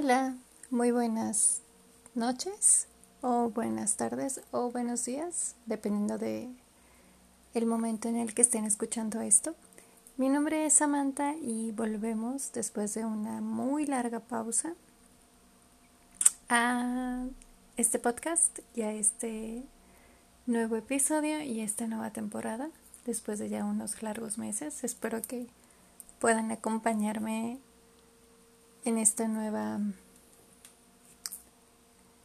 Hola, muy buenas noches o buenas tardes o buenos días, dependiendo de el momento en el que estén escuchando esto. Mi nombre es Samantha y volvemos después de una muy larga pausa a este podcast y a este nuevo episodio y esta nueva temporada después de ya unos largos meses. Espero que puedan acompañarme en esta nueva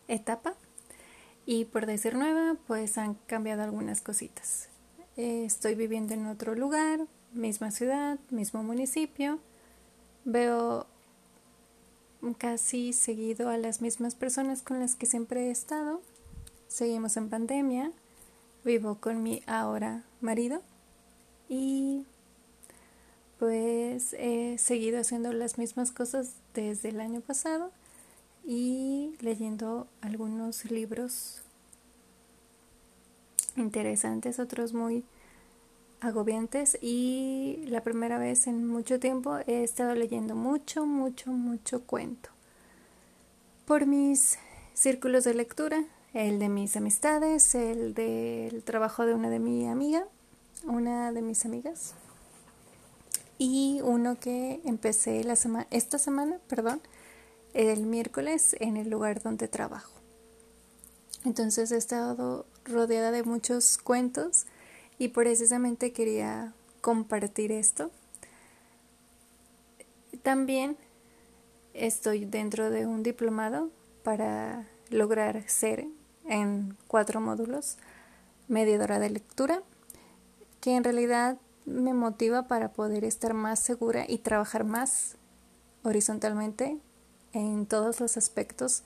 etapa. Y por decir nueva, pues han cambiado algunas cositas. Eh, estoy viviendo en otro lugar, misma ciudad, mismo municipio. Veo casi seguido a las mismas personas con las que siempre he estado. Seguimos en pandemia. Vivo con mi ahora marido. Y pues he seguido haciendo las mismas cosas desde el año pasado y leyendo algunos libros interesantes, otros muy agobiantes y la primera vez en mucho tiempo he estado leyendo mucho, mucho, mucho cuento. Por mis círculos de lectura, el de mis amistades, el del trabajo de una de mi amiga, una de mis amigas, y uno que empecé la esta semana, perdón, el miércoles en el lugar donde trabajo. Entonces he estado rodeada de muchos cuentos y precisamente quería compartir esto. También estoy dentro de un diplomado para lograr ser en cuatro módulos mediadora de lectura, que en realidad me motiva para poder estar más segura y trabajar más horizontalmente en todos los aspectos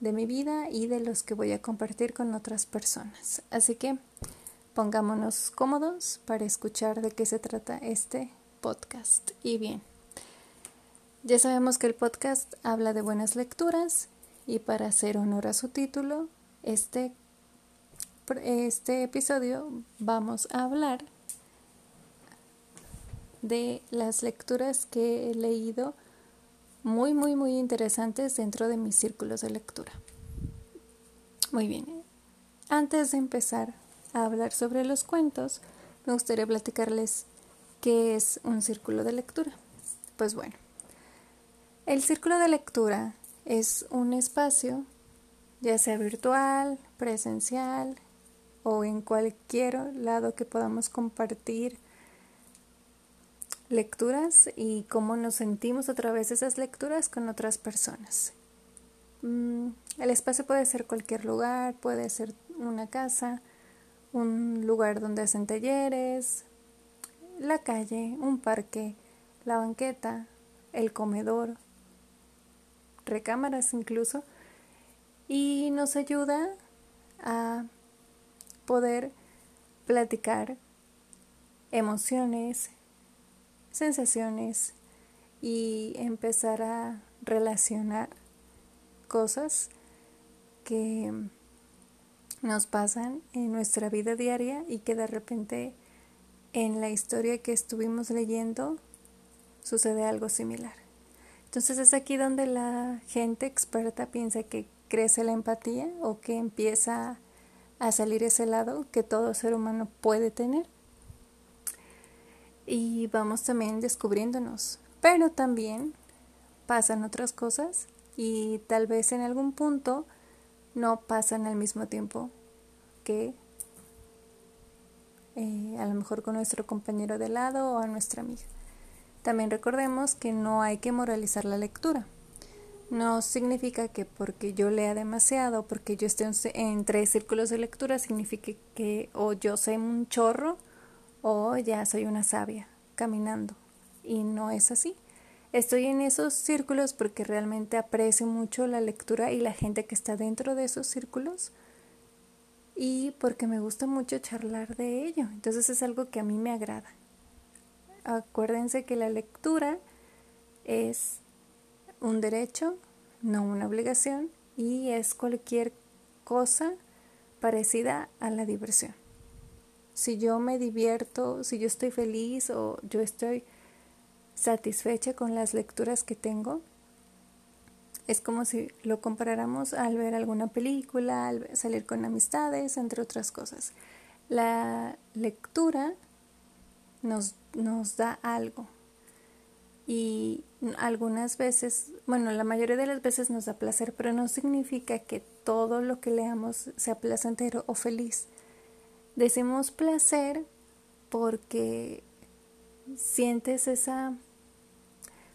de mi vida y de los que voy a compartir con otras personas. Así que pongámonos cómodos para escuchar de qué se trata este podcast. Y bien, ya sabemos que el podcast habla de buenas lecturas y para hacer honor a su título, este, este episodio vamos a hablar de las lecturas que he leído muy, muy, muy interesantes dentro de mis círculos de lectura. Muy bien, antes de empezar a hablar sobre los cuentos, me gustaría platicarles qué es un círculo de lectura. Pues bueno, el círculo de lectura es un espacio, ya sea virtual, presencial o en cualquier lado que podamos compartir lecturas y cómo nos sentimos a través de esas lecturas con otras personas. Mm, el espacio puede ser cualquier lugar, puede ser una casa, un lugar donde hacen talleres, la calle, un parque, la banqueta, el comedor, recámaras incluso, y nos ayuda a poder platicar emociones, sensaciones y empezar a relacionar cosas que nos pasan en nuestra vida diaria y que de repente en la historia que estuvimos leyendo sucede algo similar. Entonces es aquí donde la gente experta piensa que crece la empatía o que empieza a salir ese lado que todo ser humano puede tener y vamos también descubriéndonos. Pero también pasan otras cosas y tal vez en algún punto no pasan al mismo tiempo que eh, a lo mejor con nuestro compañero de lado o a nuestra amiga. También recordemos que no hay que moralizar la lectura. No significa que porque yo lea demasiado, porque yo esté en tres círculos de lectura, signifique que o yo sé un chorro o ya soy una sabia caminando. Y no es así. Estoy en esos círculos porque realmente aprecio mucho la lectura y la gente que está dentro de esos círculos y porque me gusta mucho charlar de ello. Entonces es algo que a mí me agrada. Acuérdense que la lectura es un derecho, no una obligación, y es cualquier cosa parecida a la diversión si yo me divierto, si yo estoy feliz o yo estoy satisfecha con las lecturas que tengo, Es como si lo comparáramos al ver alguna película, al salir con amistades, entre otras cosas. La lectura nos, nos da algo. Y algunas veces, bueno, la mayoría de las veces nos da placer, pero no significa que todo lo que leamos sea placentero o feliz. Decimos placer porque sientes esa...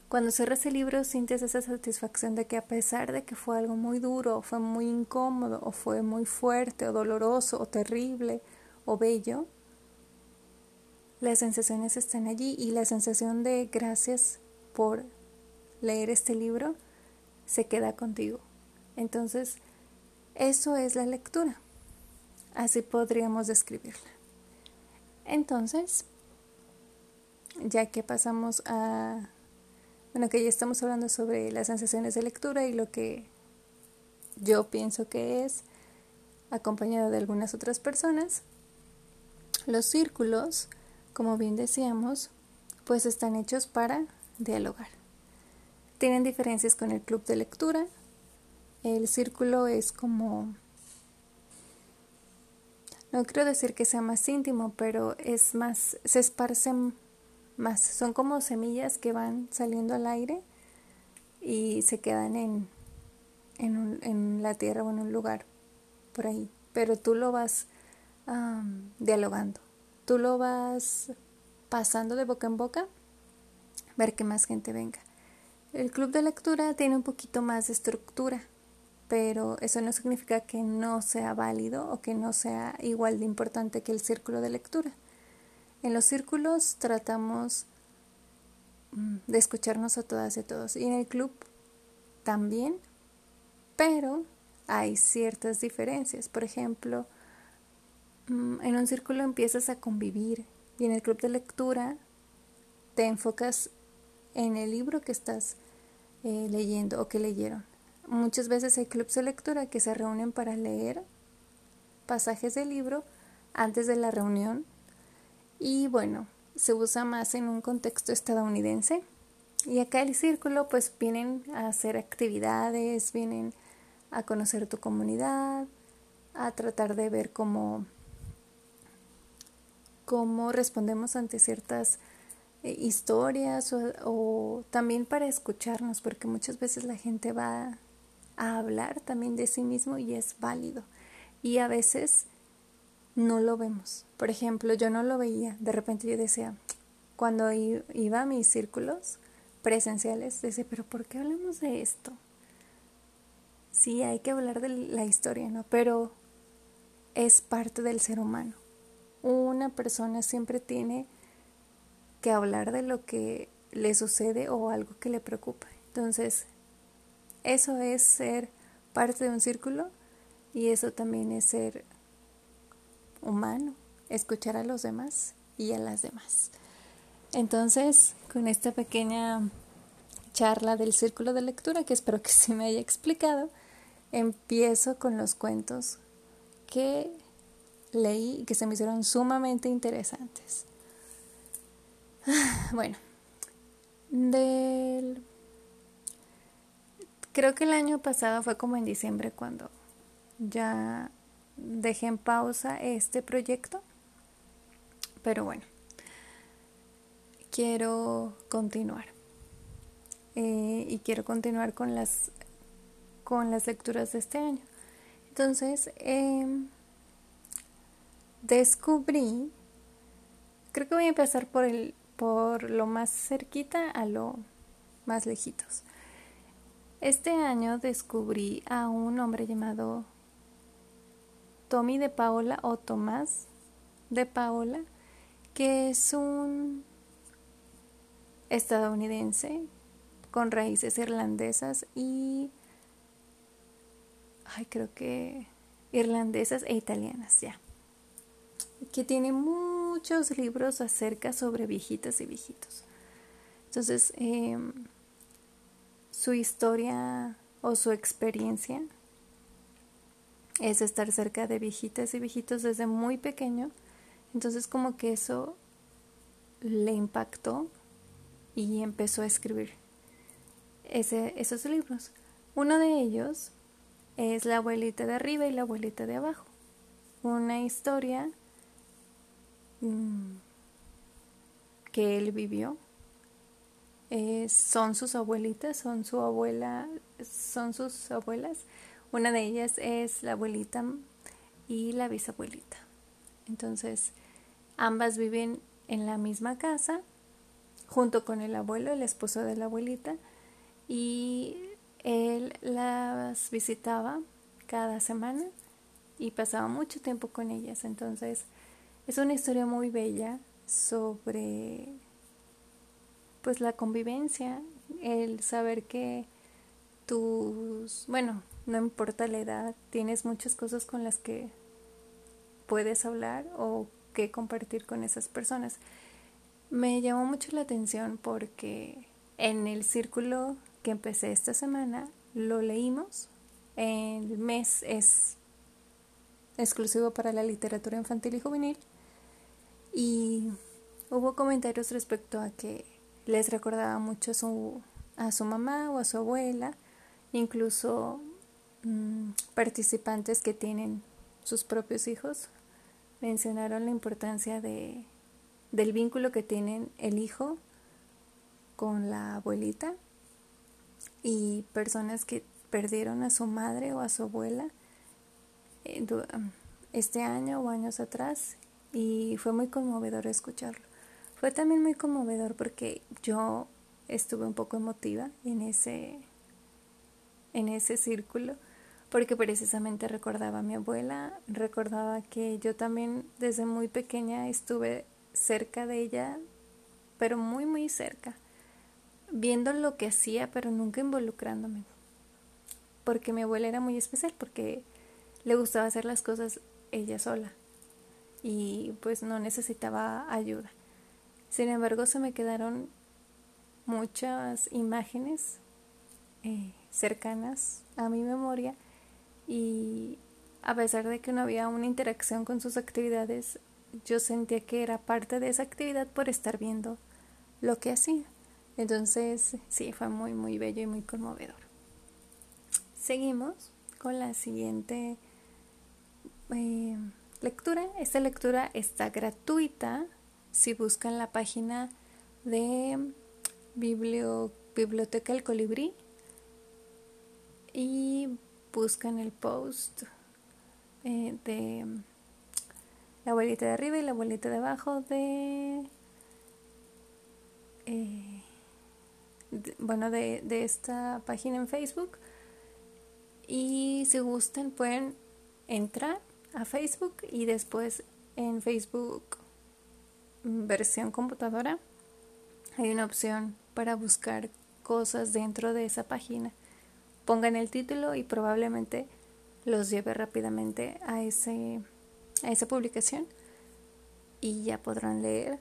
Cuando cierras el libro sientes esa satisfacción de que a pesar de que fue algo muy duro, o fue muy incómodo, o fue muy fuerte, o doloroso, o terrible, o bello, las sensaciones están allí y la sensación de gracias por leer este libro se queda contigo. Entonces, eso es la lectura. Así podríamos describirla. Entonces, ya que pasamos a, bueno, que ya estamos hablando sobre las sensaciones de lectura y lo que yo pienso que es, acompañado de algunas otras personas, los círculos como bien decíamos, pues están hechos para dialogar. Tienen diferencias con el club de lectura. El círculo es como... No quiero decir que sea más íntimo, pero es más, se esparcen más. Son como semillas que van saliendo al aire y se quedan en, en, en la tierra o en un lugar por ahí. Pero tú lo vas dialogando tú lo vas pasando de boca en boca, ver que más gente venga. El club de lectura tiene un poquito más de estructura, pero eso no significa que no sea válido o que no sea igual de importante que el círculo de lectura. En los círculos tratamos mm, de escucharnos a todas y a todos y en el club también, pero hay ciertas diferencias. Por ejemplo, Mm, en un círculo empiezas a convivir y en el club de lectura te enfocas en el libro que estás eh, leyendo o que leyeron. Muchas veces hay clubes de lectura que se reúnen para leer pasajes del libro antes de la reunión y bueno, se usa más en un contexto estadounidense. Y acá el círculo pues vienen a hacer actividades, vienen a conocer tu comunidad, a tratar de ver cómo cómo respondemos ante ciertas eh, historias o, también para escucharnos, porque muchas veces la gente va a hablar también de sí mismo y es válido. Y a veces no lo vemos. Por ejemplo, yo no lo veía. De repente yo decía, cuando iba a mis círculos presenciales, decía, pero ¿por qué hablamos de esto? Sí, hay que hablar de la historia, ¿no? Pero es parte del ser humano una persona siempre tiene que hablar de lo que le sucede o algo que le preocupa. Entonces, eso es ser parte de un círculo y eso también es ser humano, escuchar a los demás y a las demás. Entonces, con esta pequeña charla del círculo de lectura, que espero que se me haya explicado, empiezo con los cuentos que leí y que se me hicieron sumamente interesantes. Bueno, del... Creo que el año pasado fue como en diciembre cuando ya dejé en pausa este proyecto. Pero bueno, quiero continuar. Eh, y quiero continuar con las, con las lecturas de este año. Entonces, eh, descubrí, creo que voy a empezar por, el, por lo más cerquita a lo más lejitos. Este año descubrí a un hombre llamado Tommy de Paola o Tomás de Paola, que es un estadounidense con raíces irlandesas y ay, creo que irlandesas e italianas, ya que tiene muchos libros acerca sobre viejitas y viejitos. Entonces, em, su historia o su experiencia es estar cerca de viejitas y viejitos desde muy pequeño. Entonces, como que eso le impactó y empezó a escribir ese, esos libros. Uno de ellos es la abuelita de arriba y la abuelita de abajo. Una historia mm, que él vivió. Son sus abuelitas, son su abuela, son sus abuelas. Una de ellas es la abuelita y la bisabuelita. Entonces, ambas viven en la misma casa, junto con el abuelo, el esposo de la abuelita, y él las visitaba cada semana y pasaba mucho tiempo con ellas. Entonces, es una historia muy bella sobre pues la convivencia, el saber que tus, bueno, no importa la edad, tienes muchas cosas con las que puedes hablar o que compartir con esas personas. Me llamó mucho la atención porque en el círculo que empecé esta semana lo leímos. El mes es exclusivo para la literatura infantil y juvenil y hubo comentarios respecto a que les recordaba mucho a su, a su mamá o a su abuela, incluso mm, participantes que tienen sus propios hijos mencionaron la importancia de, del vínculo que tienen el hijo con la abuelita y personas que perdieron a su madre o a su abuela eh, este año o años atrás y fue muy conmovedor escucharlo. Fue también muy conmovedor porque yo estuve un poco emotiva en ese en ese círculo porque precisamente recordaba a mi abuela, recordaba que yo también desde muy pequeña estuve cerca de ella, pero muy muy cerca, viendo lo que hacía, pero nunca involucrándome. Porque mi abuela era muy especial, porque le gustaba hacer las cosas ella sola y pues no necesitaba ayuda. Sin embargo, se me quedaron muchas imágenes eh, cercanas a mi memoria y a pesar de que no había una interacción con sus actividades, yo sentía que era parte de esa actividad por estar viendo lo que hacía. Entonces, sí, fue muy, muy bello y muy conmovedor. Seguimos con la siguiente eh, lectura. Esta lectura está gratuita si buscan la página de Biblioteca El Colibrí y buscan el post eh, de la abuelita de arriba y la abuelita de abajo de, eh, bueno de, de esta página en Facebook. Y si gustan pueden entrar a Facebook y después en Facebook versión computadora hay una opción para buscar cosas dentro de esa página pongan el título y probablemente los lleve rápidamente a, ese, a esa publicación y ya podrán leer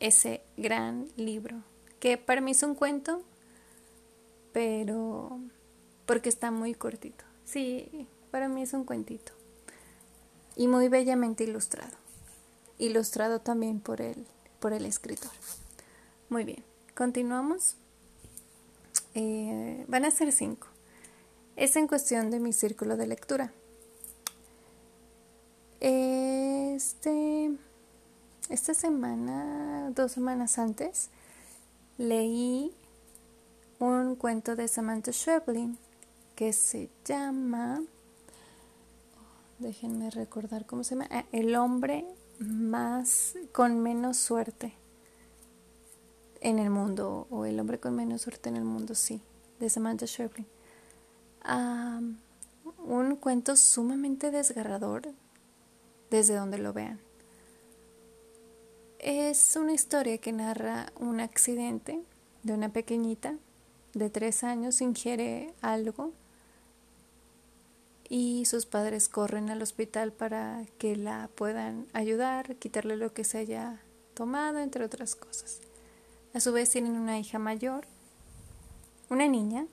ese gran libro, que para mí es un cuento, pero porque está muy cortito. Sí, para mí es un cuentito. Y muy bellamente ilustrado. Ilustrado también por el, por el escritor. Muy bien, continuamos. Eh, van a ser cinco. Es en cuestión de mi círculo de lectura. Este, esta semana, dos semanas antes, leí un cuento de Samantha Schweblin que se llama, déjenme recordar cómo se llama, ah, El hombre más con menos suerte en el mundo, o el hombre con menos suerte en el mundo, sí, de Samantha Schweblin. un cuento sumamente desgarrador desde donde lo vean. Es una historia que narra un accidente de una pequeñita de tres años ingiere algo y sus padres corren al hospital para que la puedan ayudar, quitarle lo que se haya tomado, entre otras cosas. A su vez tienen una hija mayor, una niña,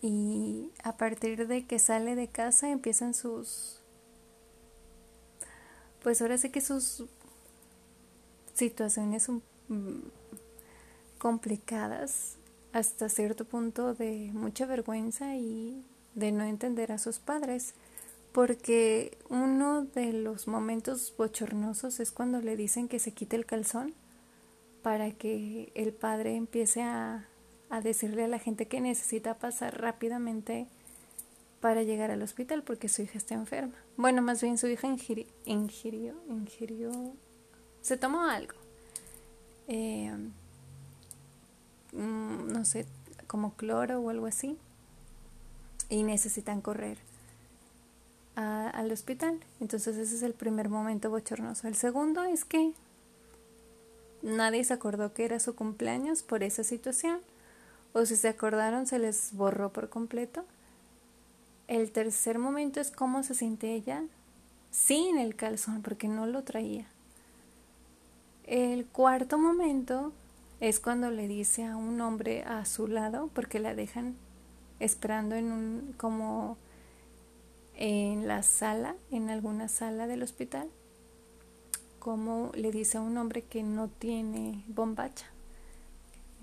y a partir de que sale de casa empiezan sus... Pues ahora sé que sus situaciones mm, complicadas hasta cierto punto de mucha vergüenza y de no entender a sus padres, porque uno de los momentos bochornosos es cuando le dicen que se quite el calzón para que el padre empiece a, a decirle a la gente que necesita pasar rápidamente para llegar al hospital porque su hija está enferma. Bueno, más bien su hija ingirió, ingirió, ingirió se tomó algo. Eh, mm, no sé, como cloro o algo así. Y necesitan correr al hospital. Entonces ese es el primer momento bochornoso. El segundo es que nadie se acordó que era su cumpleaños por esa situación. O si se acordaron se les borró por completo. El tercer momento es cómo se siente ella sin el calzón porque no lo traía. El cuarto momento es cuando le dice a un hombre a su lado, porque la dejan esperando en un como en la sala, en alguna sala del hospital, como le dice a un hombre que no tiene bombacha,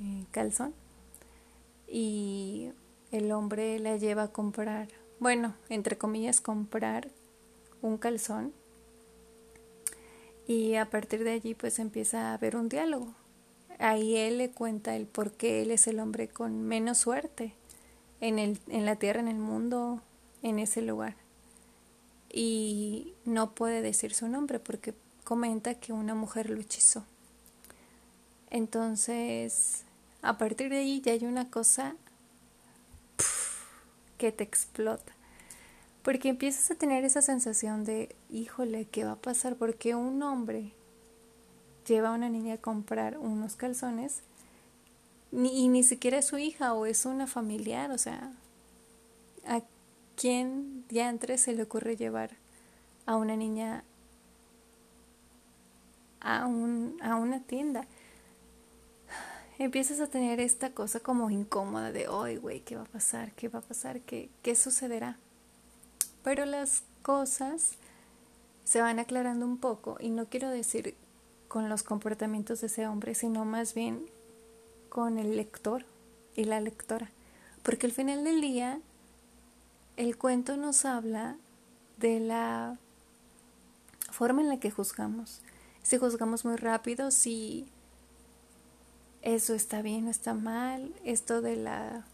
eh, calzón, y el hombre la lleva a comprar, bueno, entre comillas, comprar un calzón y a partir de allí pues empieza a haber un diálogo. Ahí él le cuenta el por qué él es el hombre con menos suerte en, el, en la tierra, en el mundo, en ese lugar. Y no puede decir su nombre porque comenta que una mujer lo hechizó. Entonces, a partir de ahí ya hay una cosa que te explota. Porque empiezas a tener esa sensación de, híjole, ¿qué va a pasar? Porque un hombre lleva a una niña a comprar unos calzones y ni siquiera es su hija o es una familiar, o sea, ¿a quién diantre se le ocurre llevar a una niña a, un, a una tienda? Empiezas a tener esta cosa como incómoda de, hoy, güey, ¿qué va a pasar? ¿Qué va a pasar? ¿Qué, qué sucederá? Pero las cosas se van aclarando un poco y no quiero decir con los comportamientos de ese hombre, sino más bien con el lector y la lectora. Porque al final del día el cuento nos habla de la forma en la que juzgamos. Si juzgamos muy rápido, si eso está bien o está mal, esto de la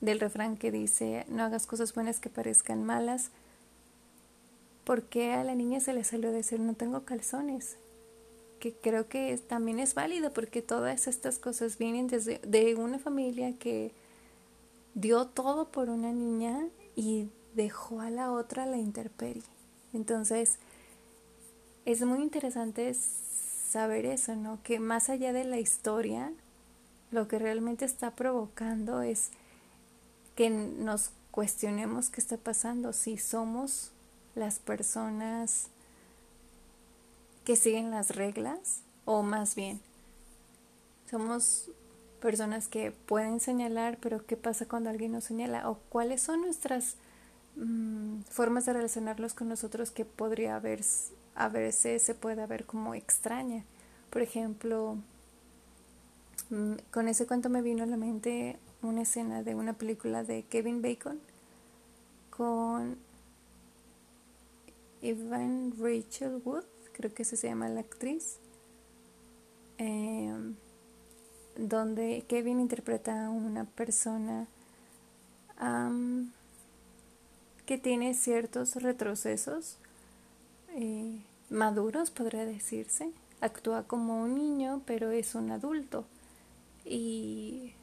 del refrán que dice no hagas cosas buenas que parezcan malas, ¿por qué a la niña se le salió decir no tengo calzones? Que creo que también es válido porque todas estas cosas vienen desde de una familia que dio todo por una niña y dejó a la otra la intemperie. Entonces, es muy interesante saber eso, ¿no? Que más allá de la historia, lo que realmente está provocando es que nos cuestionemos qué está pasando, si somos las personas que siguen las reglas o más bien somos personas que pueden señalar, pero ¿qué pasa cuando alguien nos señala? ¿O cuáles son nuestras mm, formas de relacionarlos con nosotros que podría haber, a veces se puede ver como extraña? Por ejemplo, mm, con ese cuento me vino a la mente una escena de una película de Kevin Bacon con Evan Rachel Wood, creo que se llama la actriz, em, donde Kevin interpreta a una persona que tiene ciertos retrocesos eh, maduros, podría decirse. Actúa como un niño, pero es un adulto. Y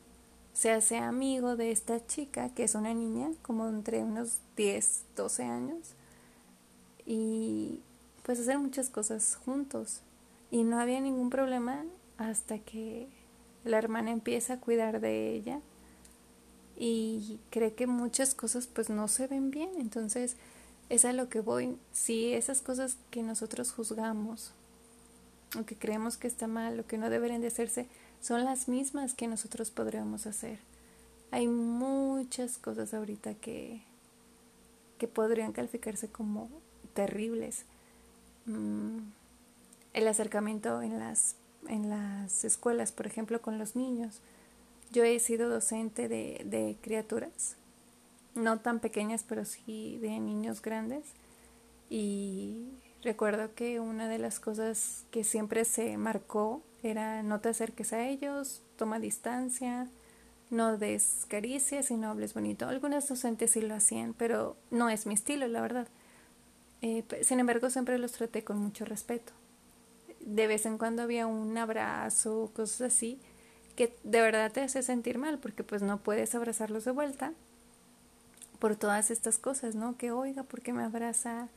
se hace amigo de esta chica, que es una niña, como entre unos 10, 12 años y pues hacer muchas cosas juntos. Y no había ningún problema hasta que la hermana empieza a cuidar de ella y cree que muchas cosas pues no se ven bien. Entonces es a lo que voy. Si esas cosas que nosotros juzgamos o que creemos que está mal o que no deberían de hacerse son las mismas que nosotros podríamos hacer. Hay muchas cosas ahorita que, que podrían calificarse como terribles. Mm, el acercamiento en las, en las escuelas, por ejemplo, con los niños, yo he sido docente de, de criaturas, no tan pequeñas, pero sí de niños grandes. Y recuerdo que una de las cosas que siempre se marcó era no te acerques a ellos, toma distancia, no des caricias y no hables bonito. Algunas docentes sí lo hacían, pero no es mi estilo, la verdad. Eh, sin embargo, siempre los traté con mucho respeto. De vez en cuando había un abrazo, cosas así, que de verdad te hace sentir mal, porque pues no puedes abrazarlos de vuelta por todas estas cosas, ¿no? Que oiga, ¿por qué me abraza?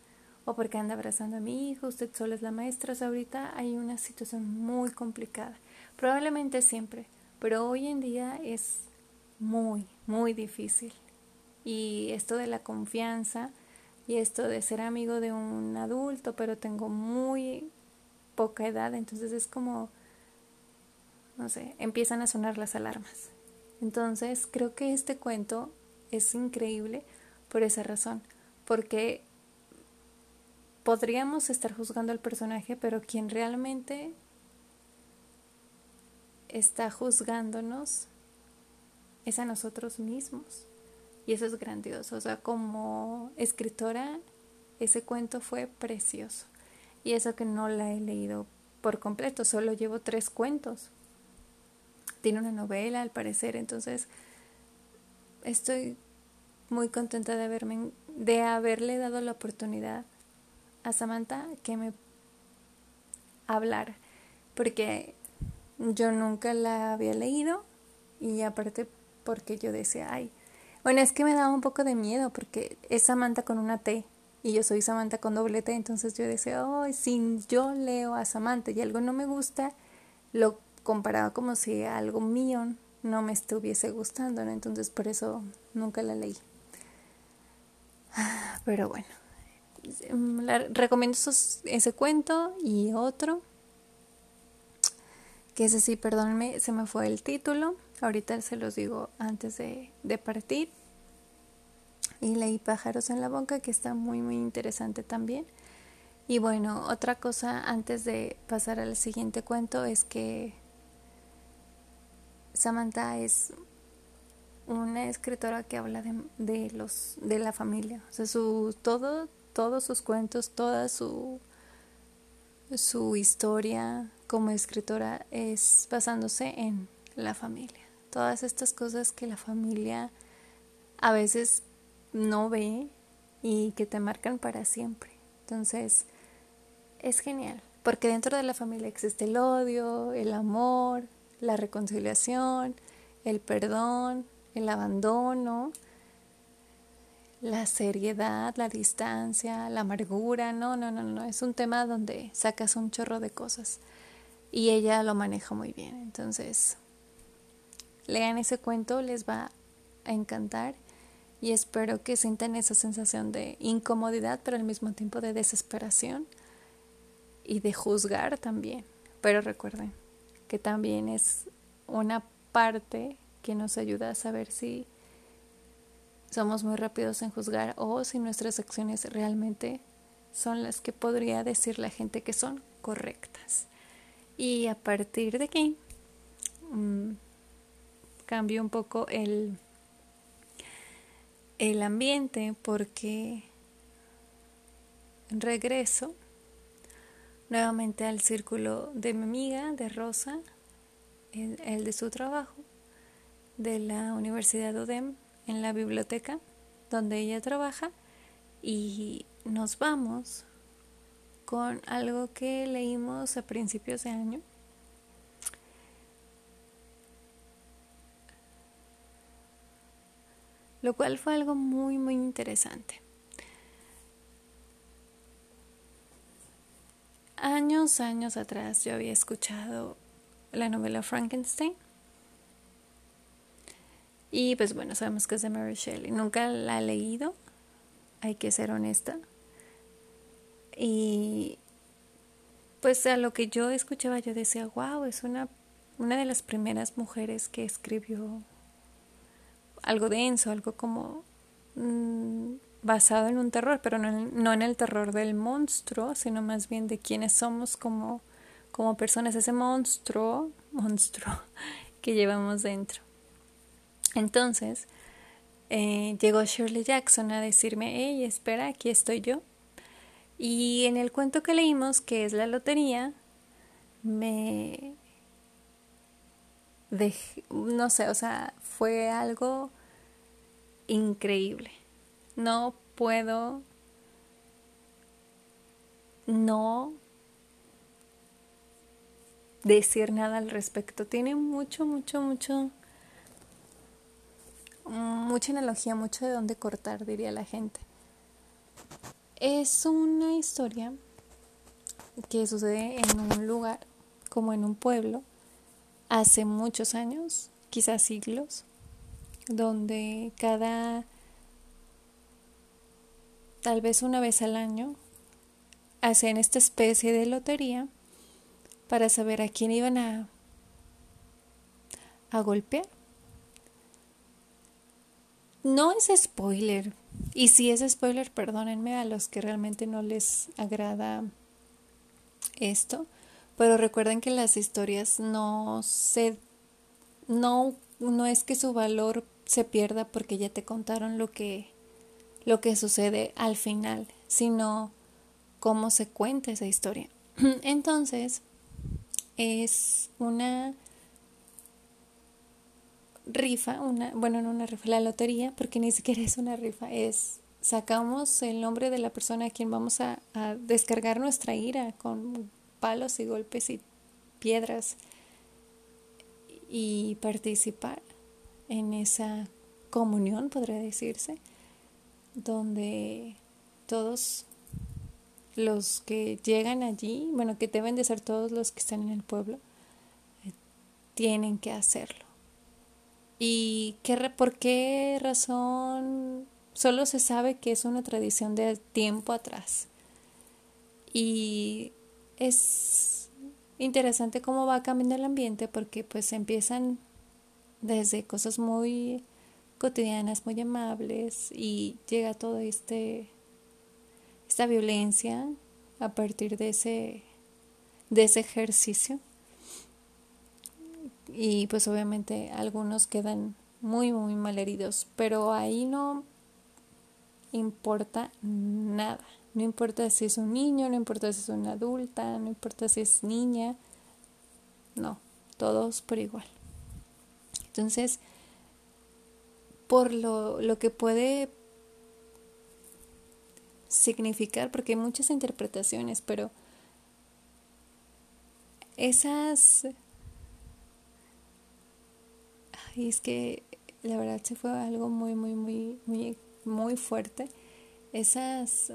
O porque anda abrazando a mi hijo, usted solo es la maestra. O sea, ahorita hay una situación muy complicada. Probablemente siempre, pero hoy en día es muy, muy difícil. Y esto de la confianza y esto de ser amigo de un adulto, pero tengo muy poca edad, entonces es como, no sé, empiezan a sonar las alarmas. Entonces creo que este cuento es increíble por esa razón, porque podríamos estar juzgando al personaje, pero quien realmente está juzgándonos es a nosotros mismos. Y eso es grandioso. O sea, como escritora, ese cuento fue precioso. Y eso que no la he leído por completo, solo llevo tres cuentos. Tiene una novela, al parecer, entonces estoy muy contenta de, haberme, de haberle dado la oportunidad a Samantha que me hablara, porque yo nunca la había leído y aparte porque yo decía, ay, bueno, es que me daba un poco de miedo porque es Samantha con una T y yo soy Samantha con doble T, entonces yo decía, ay, si yo leo a Samantha y algo no me gusta, lo comparaba como si algo mío no me estuviese gustando, entonces por eso nunca la leí. Pero bueno, recomiendo ese cuento y otro que ese sí, perdónenme, se me fue el título. Ahorita se los digo antes de, de partir. Y leí Pájaros en la Boca, que está muy, muy interesante también. Y bueno, otra cosa antes de pasar al siguiente cuento es que Samantha es una escritora que habla de, de los de la familia, o sea, su todo todos sus cuentos, toda su su historia como escritora es basándose en la familia. Todas estas cosas que la familia a veces no ve y que te marcan para siempre. Entonces, es genial, porque dentro de la familia existe el odio, el amor, la reconciliación, el perdón, el abandono, la seriedad, la distancia, la amargura, no, no, no, no, es un tema donde sacas un chorro de cosas y ella lo maneja muy bien. Entonces, lean ese cuento, les va a encantar y espero que sientan esa sensación de incomodidad, pero al mismo tiempo de desesperación y de juzgar también. Pero recuerden que también es una parte que nos ayuda a saber si somos muy rápidos en juzgar o si nuestras acciones realmente son las que podría decir la gente que son correctas. Y a partir de aquí um, cambio un poco el, el ambiente porque regreso nuevamente al círculo de mi amiga, de Rosa, el, el de su trabajo, de la Universidad de UDEM en la biblioteca donde ella trabaja y nos vamos con algo que leímos a principios de año. Lo cual fue algo muy, muy interesante. Años, años atrás yo había escuchado la novela Frankenstein y pues bueno, sabemos que es de Mary Shelley. Nunca la he leído, hay que ser honesta. Y pues a lo que yo escuchaba yo decía, wow, es una, una de las primeras mujeres que escribió algo denso, algo como mm, basado en un terror, pero no, en el terror del monstruo, sino más bien de quiénes somos como, como personas, ese monstruo, monstruo que llevamos dentro. Entonces, eh, llegó Shirley Jackson a decirme, hey, espera, aquí estoy yo. Y en el cuento que leímos, que es la lotería, me... no sé, o sea, fue algo increíble. No puedo no decir nada al respecto. Tiene mucho, mucho, mucho, mucha analogía, mucho de dónde cortar, diría la gente. Es una historia que sucede en un lugar, como en un pueblo, hace muchos años, quizás siglos, donde cada, tal vez una vez al año, hacen esta especie de lotería para saber a quién iban a, a golpear. No es spoiler, y si es spoiler, perdónenme a los que realmente no les agrada esto, pero recuerden que las historias no se no no es que su valor se pierda porque ya te contaron lo que lo que sucede al final, sino cómo se cuenta esa historia. Entonces, es una rifa, una, bueno, no una rifa, la lotería, porque ni siquiera es una rifa, es sacamos el nombre de la persona a quien vamos a, a descargar nuestra ira con palos y golpes y piedras y participar en esa comunión, podría decirse, donde todos los que llegan allí, bueno, que deben de ser todos los que están en el pueblo, eh, tienen que hacerlo. ¿Y qué, por qué razón? Solo se sabe que es una tradición de tiempo atrás. Y es interesante cómo va cambiando el ambiente porque pues empiezan desde cosas muy cotidianas, muy amables y llega todo este esta violencia a partir de ese, de ese ejercicio. Y pues obviamente algunos quedan muy, muy mal heridos, pero ahí no importa nada. No importa si es un niño, no importa si es una adulta, no importa si es niña. No, todos por igual. Entonces, por lo, lo que puede significar, porque hay muchas interpretaciones, pero esas... y es que la verdad se fue algo muy, muy, muy, muy, muy fuerte. Esas...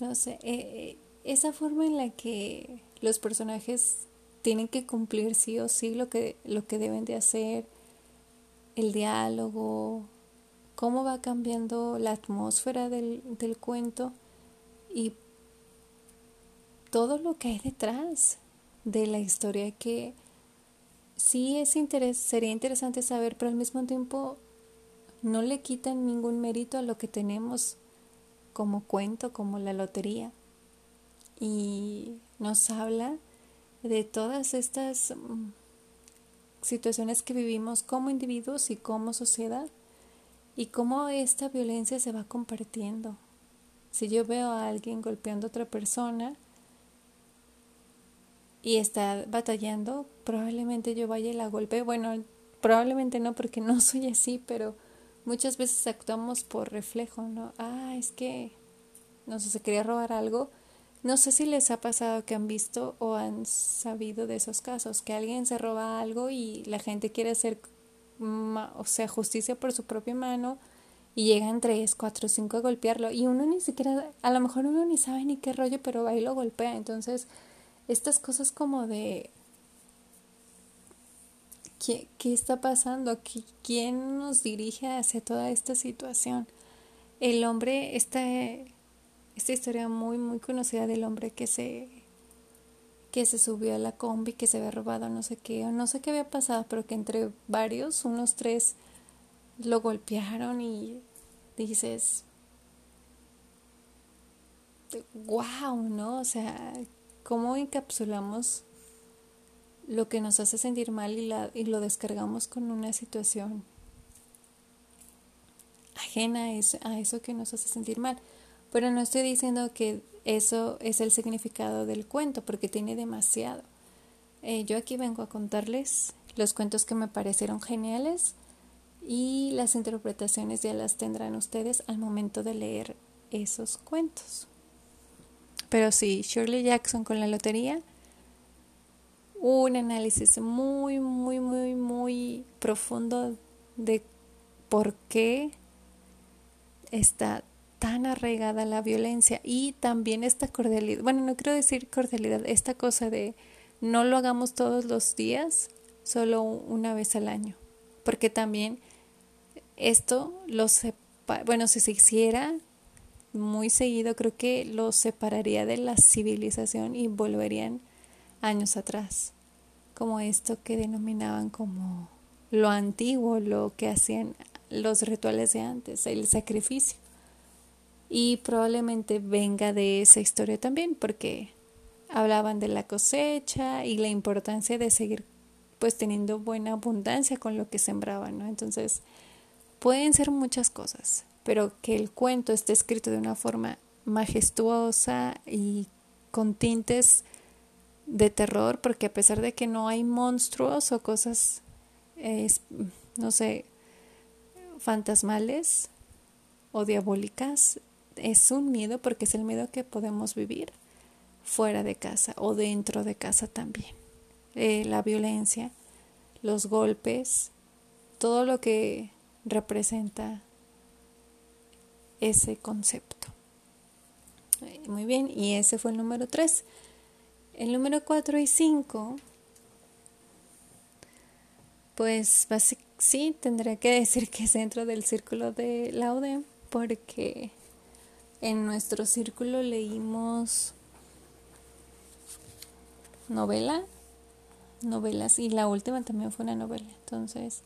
No sé, eh, eh, esa forma en la que los personajes tienen que cumplir sí o sí lo que, lo que deben de hacer, el diálogo, cómo va cambiando la atmósfera del, del cuento y todo lo que hay detrás de la historia que sí es interes sería interesante saber, pero al mismo tiempo no le quitan ningún mérito a lo que tenemos como cuento, como la lotería. Y nos habla de todas estas mm, situaciones que vivimos como individuos y como sociedad y cómo esta violencia se va compartiendo. Si yo veo a alguien golpeando a otra persona y está batallando, probablemente yo vaya y la golpee. Bueno, probablemente no porque no soy así, pero muchas veces actuamos por reflejo, ¿no? Ah, es que no sé, se quería robar algo. No sé si les ha pasado que han visto o han sabido de esos casos, que alguien se roba algo y la gente quiere hacer o sea, justicia por su propia mano y llegan tres, cuatro, cinco a golpearlo y uno ni siquiera, a lo mejor uno ni sabe ni qué rollo, pero ahí lo golpea. Entonces, estas cosas como de ¿qué, qué está pasando? ¿Quién nos dirige hacia toda esta situación? El hombre, esta, esta historia muy, muy conocida del hombre que se que se subió a la combi, que se había robado no sé qué, o no sé qué había pasado, pero que entre varios, unos tres, lo golpearon y dices, wow, ¿no? O sea, ¿cómo encapsulamos lo que nos hace sentir mal y, la, y lo descargamos con una situación ajena a eso, a eso que nos hace sentir mal. Pero no estoy diciendo que eso es el significado del cuento, porque tiene demasiado. Eh, yo aquí vengo a contarles los cuentos que me parecieron geniales y las interpretaciones ya las tendrán ustedes al momento de leer esos cuentos. Pero sí, Shirley Jackson con la lotería, un análisis muy, muy, muy, muy profundo de por qué está tan arraigada la violencia y también esta cordialidad, bueno, no quiero decir cordialidad, esta cosa de no lo hagamos todos los días, solo una vez al año, porque también esto lo bueno, si se hiciera muy seguido, creo que lo separaría de la civilización y volverían años atrás, como esto que denominaban como lo antiguo, lo que hacían los rituales de antes, el sacrificio. Y probablemente venga de esa historia también, porque hablaban de la cosecha y la importancia de seguir pues teniendo buena abundancia con lo que sembraban, ¿no? Entonces, pueden ser muchas cosas, pero que el cuento esté escrito de una forma majestuosa y con tintes de terror, porque a pesar de que no hay monstruos o cosas, no sé, fantasmales o diabólicas, es un miedo porque es el miedo que podemos vivir fuera de casa o dentro de casa también. Eh, la violencia, los golpes, todo lo que representa ese concepto. Eh, muy bien, y ese fue el número 3. El número 4 y 5, pues sí, tendría que decir que es dentro del círculo de Laude, porque en nuestro círculo leímos novela, novelas y la última también fue una novela. Entonces,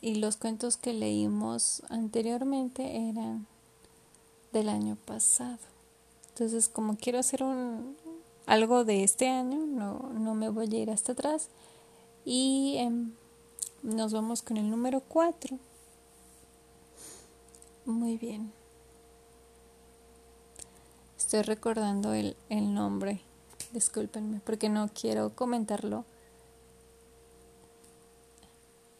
y los cuentos que leímos anteriormente eran del año pasado. Entonces, como quiero hacer un algo de este año, no, no me voy a ir hasta atrás. Y em, nos vamos con el número 4. Muy bien. Estoy recordando el, el nombre. Discúlpenme porque no quiero comentarlo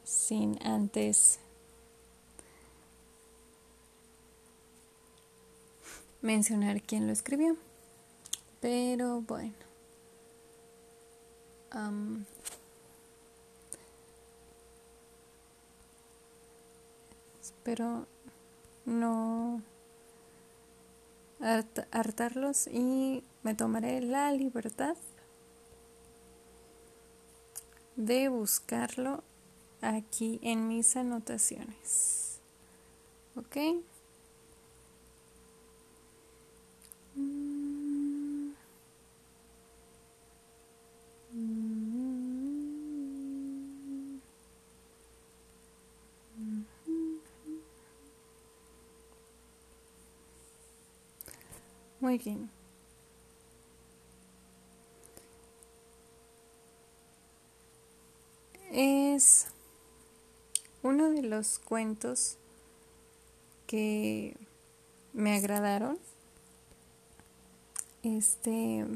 sin antes mencionar quién lo escribió. Pero bueno. Espero no hartarlos y me tomaré la libertad de buscarlo aquí en mis anotaciones. ¿Ok? Muy bien. Es uno de los cuentos que me agradaron. Este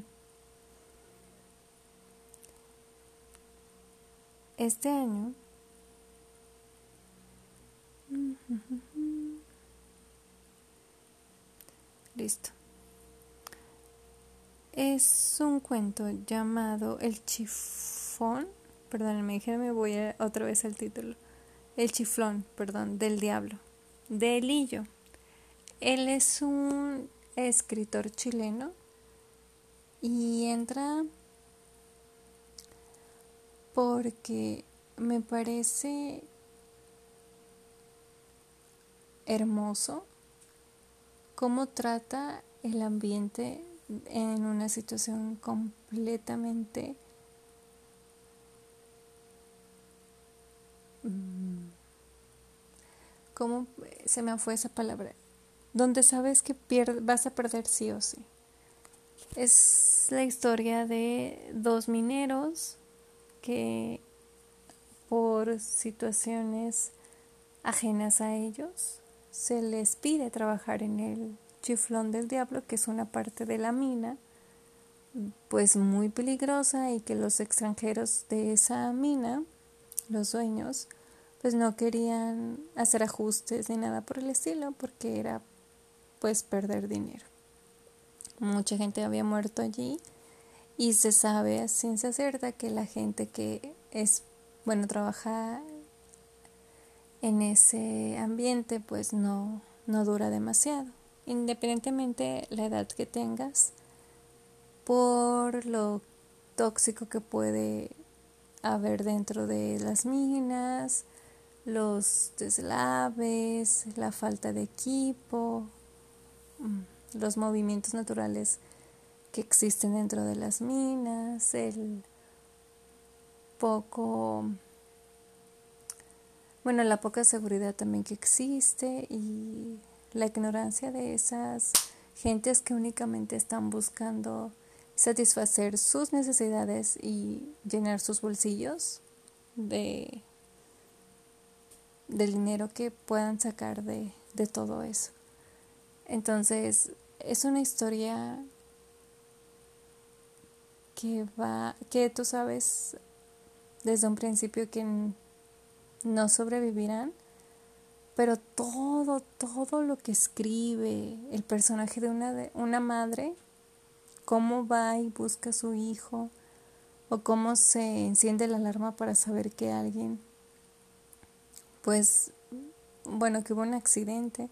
este año listo es un cuento llamado El chifón, perdón, me voy otra vez al título. El chiflón, perdón, del diablo, de Elillo. Él es un escritor chileno y entra porque me parece hermoso cómo trata el ambiente en una situación completamente mm, ¿Cómo se me fue esa palabra? Donde sabes que vas a perder sí o sí. Es la historia de dos mineros que por situaciones ajenas a ellos se les pide trabajar en el chiflón del diablo, que es una parte de la mina, pues muy peligrosa y que los extranjeros de esa mina, los dueños, pues no querían hacer ajustes ni nada por el estilo porque era pues perder dinero. Mucha gente había muerto allí y se sabe a ciencia cierta que la gente que es, bueno, trabaja en ese ambiente pues no, no dura demasiado, independientemente la edad que tengas, por lo tóxico que puede haber dentro de las minas, los deslaves, la falta de equipo, mm, los movimientos naturales que existen dentro de las minas, el poco, bueno, la poca seguridad también que existe y la ignorancia de esas gentes que únicamente están buscando satisfacer sus necesidades y llenar sus bolsillos de del dinero que puedan sacar de, de todo eso. Entonces, es una historia que va, que tú sabes desde un principio que no sobrevivirán, pero todo, todo lo que escribe el personaje de una, de una madre, cómo va y busca a su hijo, o cómo se enciende la alarma para saber que alguien pues, bueno, que hubo un accidente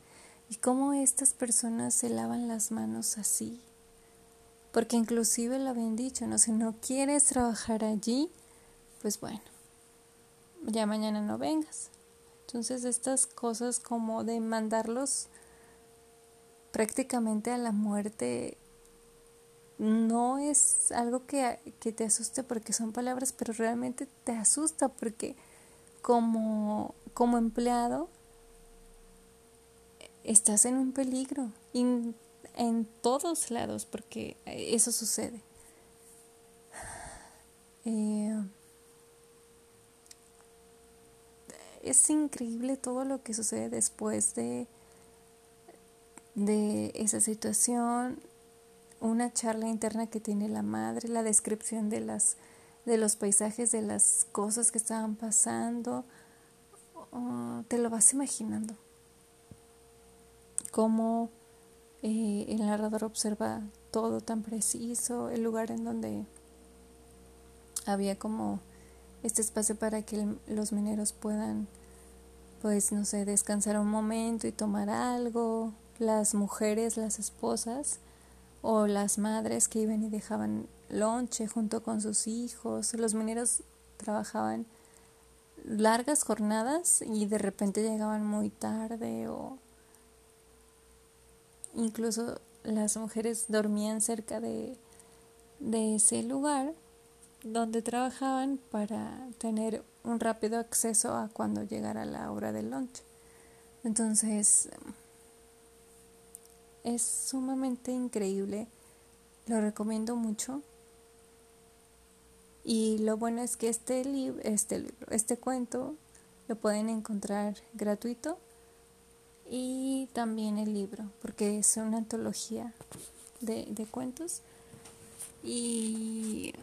y cómo estas personas se lavan las manos así. Porque inclusive lo habían dicho, no, si no quieres trabajar allí, pues bueno, ya mañana no vengas. Entonces estas cosas como de mandarlos prácticamente a la muerte no es algo que, que te asuste porque son palabras, pero realmente te asusta porque como como empleado estás en un peligro en todos lados porque eso sucede. Eh, es increíble todo lo que sucede después de, de esa situación, una charla interna que tiene la madre, la descripción de las de los paisajes, de las cosas que estaban pasando, Ah, te lo vas imaginando. Cómo eh, el narrador observa todo tan preciso, el lugar en donde había como este espacio para que los mineros puedan, pues, no sé, descansar un momento y tomar algo, las mujeres, las esposas o las madres que iban y dejaban lonche junto con sus hijos, los mineros trabajaban largas jornadas y de repente llegaban muy tarde o incluso las mujeres dormían cerca de, de ese lugar donde trabajaban para tener un rápido acceso a cuando llegara la hora del lunch. Entonces, es sumamente increíble, lo recomiendo mucho. Y lo bueno es que este, libro, este libro, este cuento lo pueden encontrar gratuito y también el libro, porque es una antología de, de cuentos y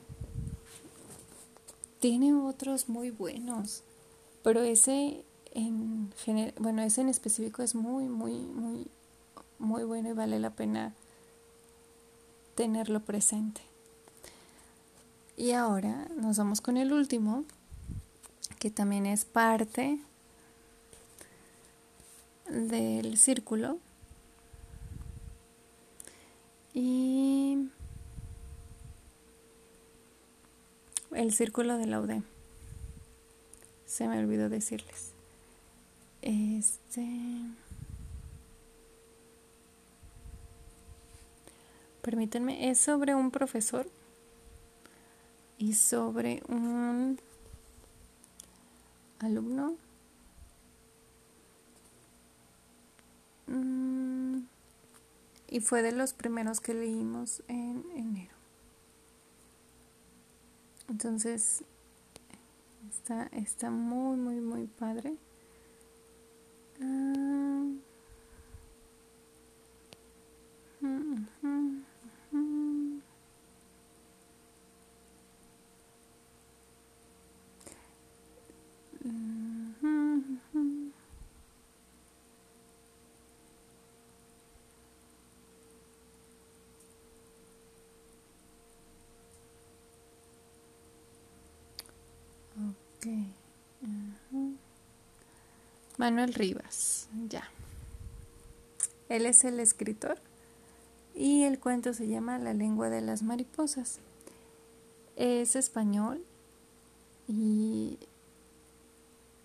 tiene otros muy buenos, pero ese en bueno, ese en específico es muy, muy, muy, muy bueno y vale la pena tenerlo presente. Y ahora nos vamos con el último, que también es parte del círculo. Y el círculo de la UD. Se me olvidó decirles. Este. Permítanme, es sobre un profesor y sobre un alumno mm, y fue de los primeros que leímos en enero. Entonces, está, está muy, muy, muy padre. Ah, Manuel Rivas, ya. Él es el escritor y el cuento se llama La lengua de las mariposas. Es español y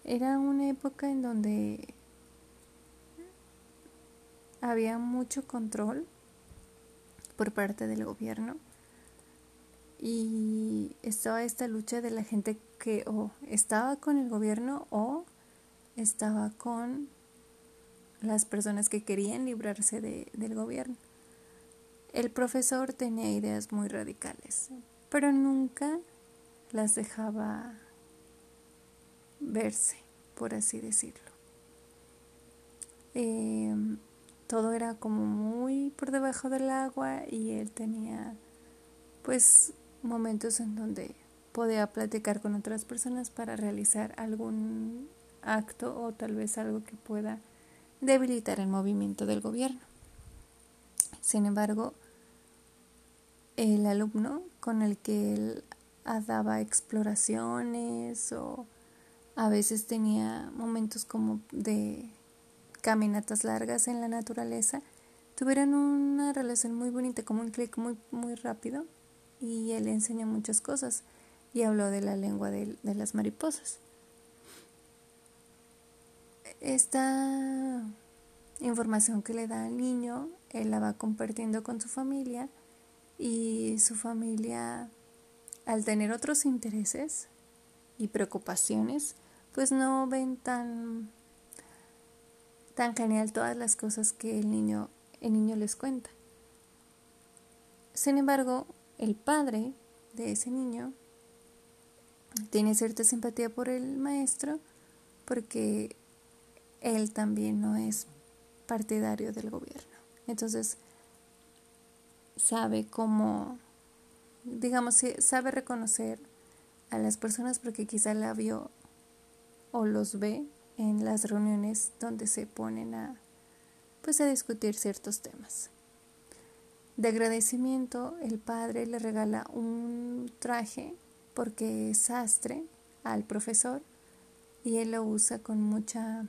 era una época en donde había mucho control por parte del gobierno y estaba esta lucha de la gente que o estaba con el gobierno o estaba con las personas que querían librarse de, del gobierno. El profesor tenía ideas muy radicales, pero nunca las dejaba verse, por así decirlo. Em, todo era como muy por debajo del agua y él tenía pues momentos en donde podía platicar con otras personas para realizar algún acto o tal vez algo que pueda debilitar el movimiento del gobierno. Sin embargo, el alumno con el que él daba exploraciones o a veces tenía momentos como de caminatas largas en la naturaleza, tuvieron una relación muy bonita, como un clic muy, muy rápido y él enseñó muchas cosas y habló de la lengua de, de las mariposas. Esta información que le da al niño, él la va compartiendo con su familia y su familia, al tener otros intereses y preocupaciones, pues no ven tan, tan genial todas las cosas que el niño, el niño les cuenta. Sin embargo, el padre de ese niño tiene cierta simpatía por el maestro porque él también no es partidario del gobierno. Entonces, sabe cómo, digamos, sabe reconocer a las personas porque quizá la vio o los ve en las reuniones donde se ponen a, pues, a discutir ciertos temas. De agradecimiento, el padre le regala un traje porque es sastre al profesor y él lo usa con mucha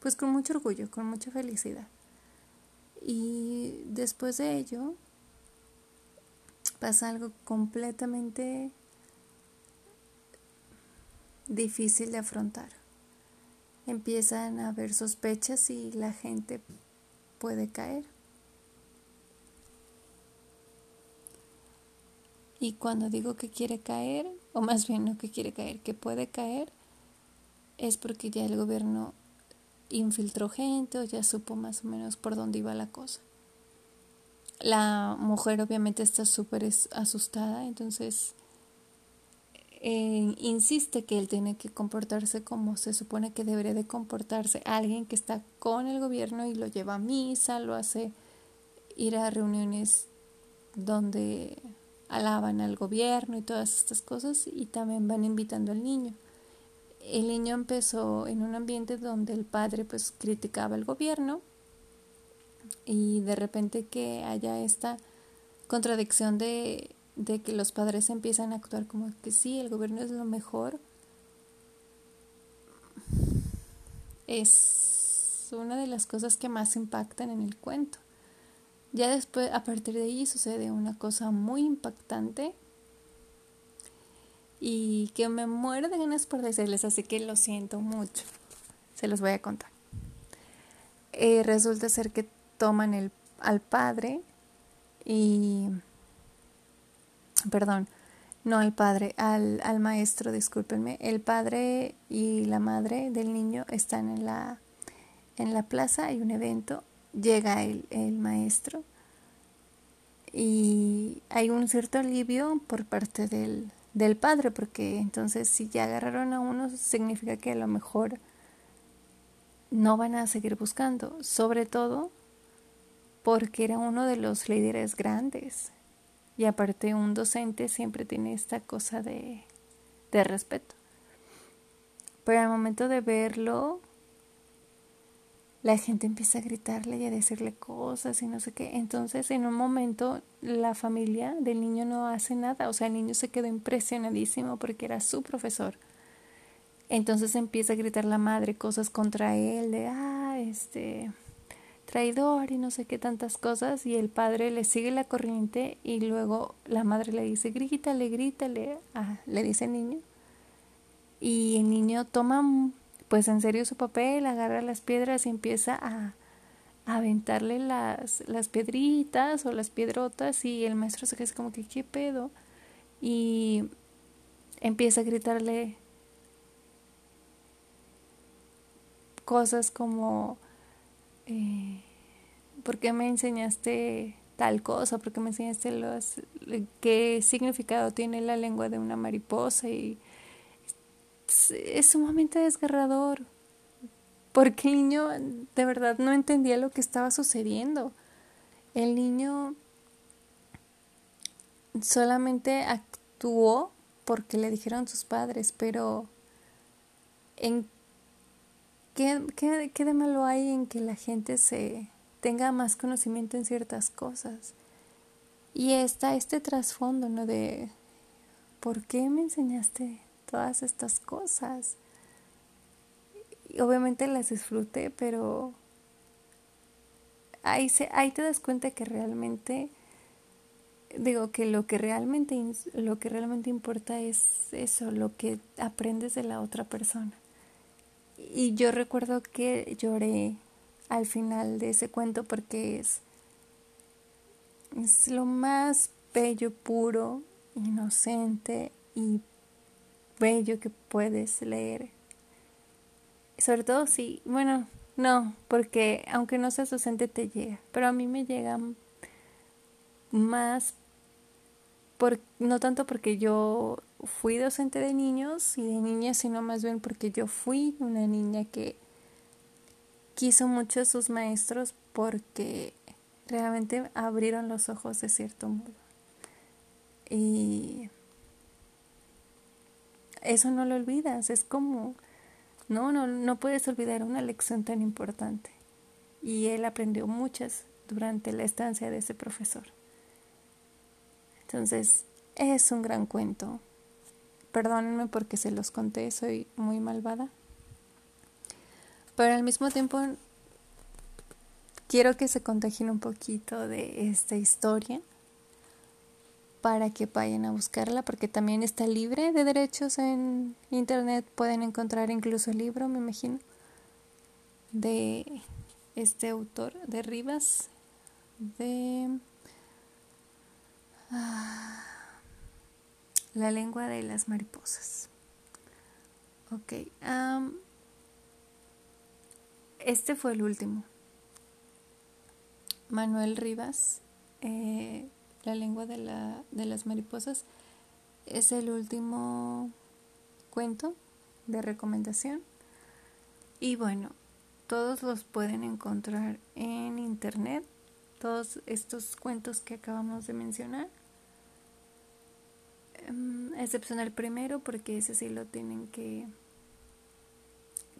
pues con mucho orgullo, con mucha felicidad. Y después de ello pasa algo completamente difícil de afrontar. Empiezan a haber sospechas y la gente puede caer. Y cuando digo que quiere caer, o más bien no que quiere caer, que puede caer, es porque ya el gobierno infiltró gente o ya supo más o menos por dónde iba la cosa. La mujer obviamente está súper asustada, entonces eh, insiste que él tiene que comportarse como se supone que debería de comportarse alguien que está con el gobierno y lo lleva a misa, lo hace ir a reuniones donde alaban al gobierno y todas estas cosas y también van invitando al niño el niño empezó en un ambiente donde el padre pues criticaba al gobierno y de repente que haya esta contradicción de, de que los padres empiezan a actuar como que sí, el gobierno es lo mejor, es una de las cosas que más impactan en el cuento. Ya después, a partir de ahí sucede una cosa muy impactante y que me muero de por decirles, así que lo siento mucho. Se los voy a contar. Eh, resulta ser que toman el, al padre y... Perdón, no al padre, al, al maestro, discúlpenme. El padre y la madre del niño están en la, en la plaza, hay un evento llega el, el maestro y hay un cierto alivio por parte del, del padre, porque entonces si ya agarraron a uno, significa que a lo mejor no van a seguir buscando, sobre todo porque era uno de los líderes grandes. Y aparte un docente siempre tiene esta cosa de, de respeto. Pero al momento de verlo, la gente empieza a gritarle y a decirle cosas y no sé qué. Entonces, en un momento, la familia del niño no hace nada. O sea, el niño se quedó impresionadísimo porque era su profesor. Entonces empieza a gritar la madre cosas contra él, de, ah, este, traidor y no sé qué tantas cosas. Y el padre le sigue la corriente y luego la madre le dice, grítale, grítale, ah, le dice el niño. Y el niño toma pues en serio su papel, agarra las piedras y empieza a, aventarle las, las piedritas o las piedrotas y el maestro se queda como que qué pedo y empieza a gritarle cosas como eh, ¿por qué me enseñaste tal cosa? ¿por qué me enseñaste los, qué significado tiene la lengua de una mariposa? y es sumamente desgarrador, porque el niño de verdad no entendía lo que estaba sucediendo. El niño solamente actuó porque le dijeron sus padres, pero en qué, qué, qué de malo hay en que la gente se tenga más conocimiento en ciertas cosas. Y está este trasfondo, ¿no? De ¿por qué me enseñaste todas estas cosas. Obviamente las disfruté, pero ahí, se, ahí te das cuenta que realmente, digo que lo que realmente, lo que realmente importa es eso, lo que aprendes de la otra persona. Y yo recuerdo que lloré al final de ese cuento porque es, es lo más bello, puro, inocente y bello que puedes leer. Sobre todo si, bueno, no, porque aunque no seas docente te llega, pero a mí me llega más por, no tanto porque yo fui docente de niños y de niñas, sino más bien porque yo fui una niña que quiso mucho a sus maestros porque realmente abrieron los ojos de cierto modo. Y eso no lo olvidas, es como, no, no, no puedes olvidar una lección tan importante. Y él aprendió muchas durante la estancia de ese profesor. Entonces, es un gran cuento. Perdónenme porque se los conté, soy muy malvada. Pero al mismo tiempo quiero que se contagien un poquito de esta historia para que vayan a buscarla porque también está libre de derechos en internet. Pueden encontrar incluso el libro me imagino de este autor de Rivas de ah, la lengua de las mariposas. Ok este fue el último. Manuel Rivas eh, la lengua de, la, de las mariposas es el último cuento de recomendación. Y bueno, todos los pueden encontrar en internet, todos estos cuentos que acabamos de mencionar. Em, excepción el primero, porque ese sí lo tienen que,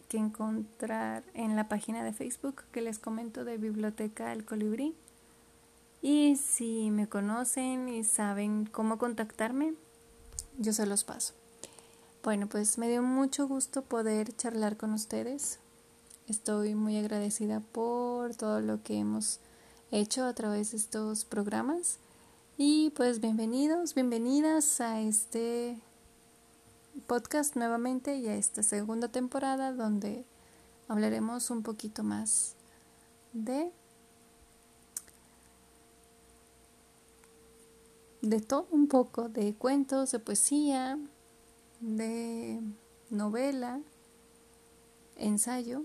que encontrar en la página de Facebook que les comento de Biblioteca El Colibrí. Y si me conocen y saben cómo contactarme, yo se los paso. Bueno, pues me dio mucho gusto poder charlar con ustedes. Estoy muy agradecida por todo lo que hemos hecho a través de estos programas. Y pues bienvenidos, bienvenidas a este podcast nuevamente y a esta segunda temporada donde hablaremos un poquito más de de todo un poco, de cuentos, de poesía, de novela, ensayo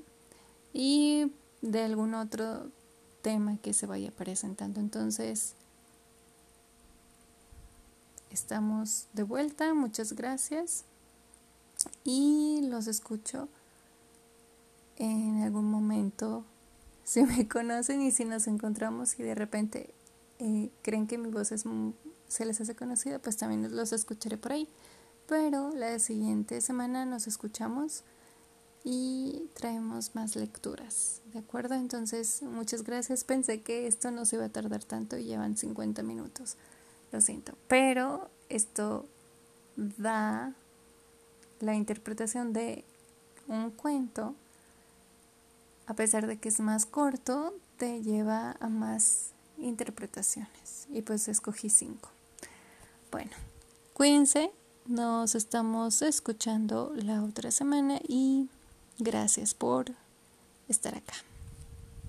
y de algún otro tema que se vaya presentando. Entonces, estamos de vuelta, muchas gracias y los escucho en algún momento si me conocen y si nos encontramos y de repente eh, creen que mi voz es, se les hace conocida, pues también los escucharé por ahí. Pero la siguiente semana nos escuchamos y traemos más lecturas, ¿de acuerdo? Entonces, muchas gracias. Pensé que esto no se iba a tardar tanto y llevan 50 minutos. Lo siento. Pero esto da la interpretación de un cuento, a pesar de que es más corto, te lleva a más interpretaciones. Y pues escogí cinco. Bueno, cuídense, nos estamos escuchando la otra semana y Gracias por estar acá.